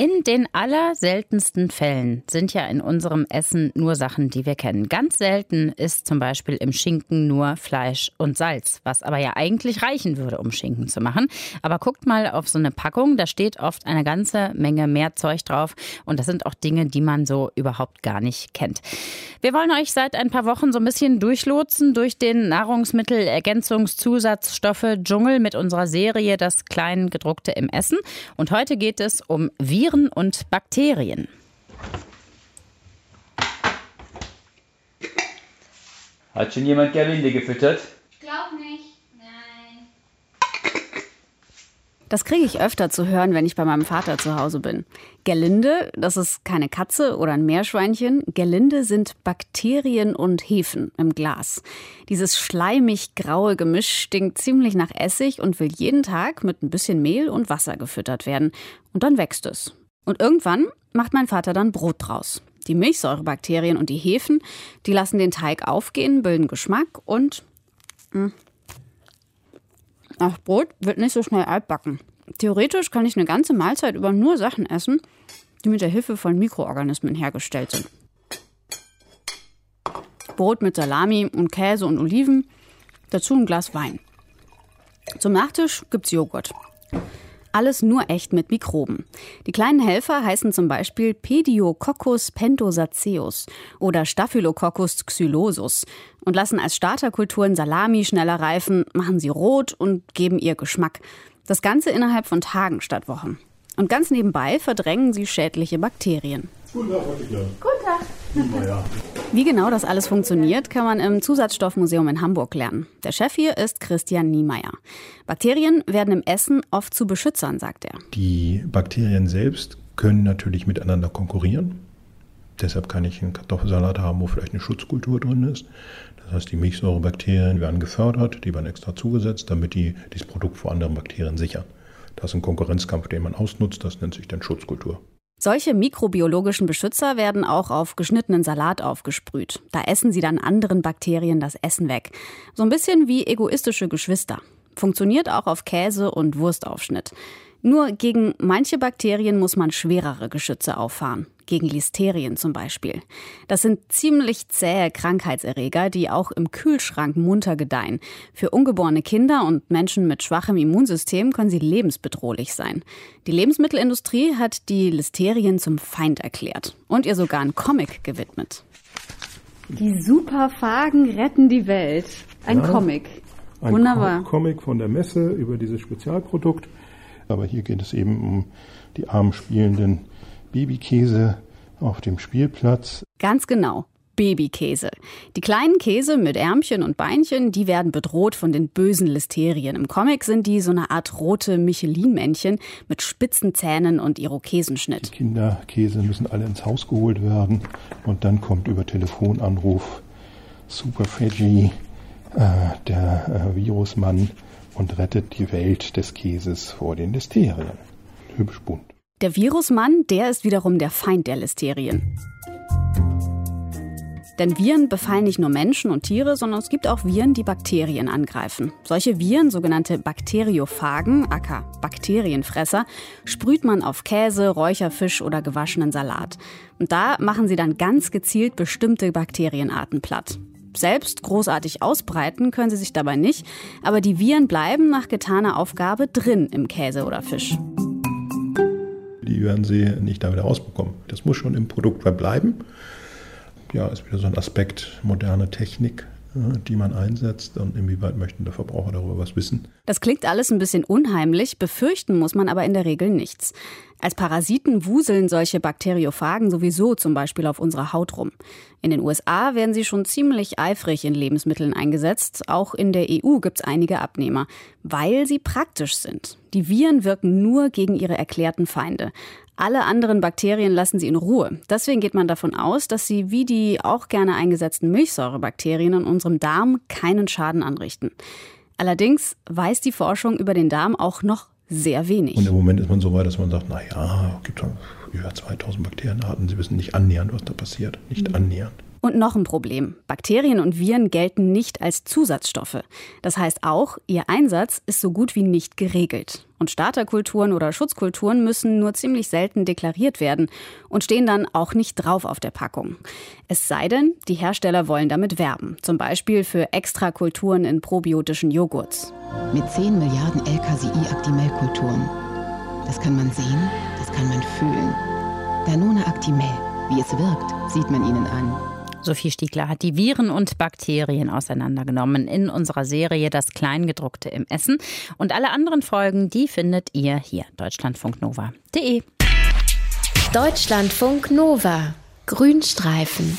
In den allerseltensten Fällen sind ja in unserem Essen nur Sachen, die wir kennen. Ganz selten ist zum Beispiel im Schinken nur Fleisch und Salz, was aber ja eigentlich reichen würde, um Schinken zu machen. Aber guckt mal auf so eine Packung, da steht oft eine ganze Menge mehr Zeug drauf und das sind auch Dinge, die man so überhaupt gar nicht kennt. Wir wollen euch seit ein paar Wochen so ein bisschen durchlotsen durch den Nahrungsmittelergänzungszusatzstoffe Dschungel mit unserer Serie Das Kleingedruckte im Essen. Und heute geht es um Viren Viren und Bakterien. Hat schon jemand Gerlinde gefüttert? Ich glaube nicht. Nein. Das kriege ich öfter zu hören, wenn ich bei meinem Vater zu Hause bin. Gerlinde, das ist keine Katze oder ein Meerschweinchen. Gerlinde sind Bakterien und Hefen im Glas. Dieses schleimig-graue Gemisch stinkt ziemlich nach Essig und will jeden Tag mit ein bisschen Mehl und Wasser gefüttert werden. Und dann wächst es. Und irgendwann macht mein Vater dann Brot draus. Die Milchsäurebakterien und die Hefen, die lassen den Teig aufgehen, bilden Geschmack und mh, hm, das Brot wird nicht so schnell altbacken. Theoretisch kann ich eine ganze Mahlzeit über nur Sachen essen, die mit der Hilfe von Mikroorganismen hergestellt sind. Brot mit Salami und Käse und Oliven, dazu ein Glas Wein. Zum Nachtisch gibt's Joghurt. Alles nur echt mit Mikroben. Die kleinen Helfer heißen zum Beispiel Pediococcus pentosaceus oder Staphylococcus xylosus und lassen als Starterkulturen Salami schneller reifen, machen sie rot und geben ihr Geschmack. Das Ganze innerhalb von Tagen statt Wochen. Und ganz nebenbei verdrängen sie schädliche Bakterien. Guten Tag, Wie genau das alles funktioniert, kann man im Zusatzstoffmuseum in Hamburg lernen. Der Chef hier ist Christian Niemeyer. Bakterien werden im Essen oft zu Beschützern, sagt er. Die Bakterien selbst können natürlich miteinander konkurrieren. Deshalb kann ich einen Kartoffelsalat haben, wo vielleicht eine Schutzkultur drin ist. Das heißt, die Milchsäurebakterien werden gefördert, die werden extra zugesetzt, damit die dieses Produkt vor anderen Bakterien sichern. Das ist ein Konkurrenzkampf, den man ausnutzt, das nennt sich dann Schutzkultur. Solche mikrobiologischen Beschützer werden auch auf geschnittenen Salat aufgesprüht. Da essen sie dann anderen Bakterien das Essen weg. So ein bisschen wie egoistische Geschwister. Funktioniert auch auf Käse und Wurstaufschnitt. Nur gegen manche Bakterien muss man schwerere Geschütze auffahren. Gegen Listerien zum Beispiel. Das sind ziemlich zähe Krankheitserreger, die auch im Kühlschrank munter gedeihen. Für ungeborene Kinder und Menschen mit schwachem Immunsystem können sie lebensbedrohlich sein. Die Lebensmittelindustrie hat die Listerien zum Feind erklärt und ihr sogar einen Comic gewidmet. Die Superphagen retten die Welt. Ein ja, Comic. Ein Wunderbar. Comic von der Messe über dieses Spezialprodukt. Aber hier geht es eben um die arm spielenden Babykäse auf dem Spielplatz. Ganz genau. Babykäse. Die kleinen Käse mit Ärmchen und Beinchen, die werden bedroht von den bösen Listerien. Im Comic sind die so eine Art rote Michelin-Männchen mit spitzen Zähnen und Irokesenschnitt. Die Kinderkäse müssen alle ins Haus geholt werden und dann kommt über Telefonanruf Super Veggie, äh, der äh, Virusmann und rettet die Welt des Käses vor den Listerien. Hübsch bunt. Der Virusmann, der ist wiederum der Feind der Listerien. Denn Viren befallen nicht nur Menschen und Tiere, sondern es gibt auch Viren, die Bakterien angreifen. Solche Viren, sogenannte Bakteriophagen, aka Bakterienfresser, sprüht man auf Käse, Räucherfisch oder gewaschenen Salat. Und da machen sie dann ganz gezielt bestimmte Bakterienarten platt. Selbst großartig ausbreiten können sie sich dabei nicht, aber die Viren bleiben nach getaner Aufgabe drin im Käse oder Fisch. Die werden sie nicht da wieder rausbekommen. Das muss schon im Produkt verbleiben. Ja, ist wieder so ein Aspekt moderne Technik, die man einsetzt und inwieweit möchten der Verbraucher darüber was wissen. Das klingt alles ein bisschen unheimlich, befürchten muss man aber in der Regel nichts. Als Parasiten wuseln solche Bakteriophagen sowieso zum Beispiel auf unserer Haut rum. In den USA werden sie schon ziemlich eifrig in Lebensmitteln eingesetzt. Auch in der EU gibt es einige Abnehmer, weil sie praktisch sind. Die Viren wirken nur gegen ihre erklärten Feinde. Alle anderen Bakterien lassen sie in Ruhe. Deswegen geht man davon aus, dass sie wie die auch gerne eingesetzten Milchsäurebakterien in unserem Darm keinen Schaden anrichten. Allerdings weiß die Forschung über den Darm auch noch sehr wenig. Und im Moment ist man so weit, dass man sagt, na ja, es gibt über 2000 Bakterienarten, sie wissen nicht annähernd, was da passiert. Nicht mhm. annähernd. Und noch ein Problem. Bakterien und Viren gelten nicht als Zusatzstoffe. Das heißt auch, ihr Einsatz ist so gut wie nicht geregelt. Und Starterkulturen oder Schutzkulturen müssen nur ziemlich selten deklariert werden und stehen dann auch nicht drauf auf der Packung. Es sei denn, die Hersteller wollen damit werben. Zum Beispiel für Extrakulturen in probiotischen Joghurts. Mit 10 Milliarden LKCI-Actimel-Kulturen. Das kann man sehen, das kann man fühlen. Danone Actimel. Wie es wirkt, sieht man ihnen an. Sophie Stiegler hat die Viren und Bakterien auseinandergenommen in unserer Serie Das Kleingedruckte im Essen. Und alle anderen Folgen, die findet ihr hier, deutschlandfunknova.de. Deutschlandfunk Nova. Grünstreifen.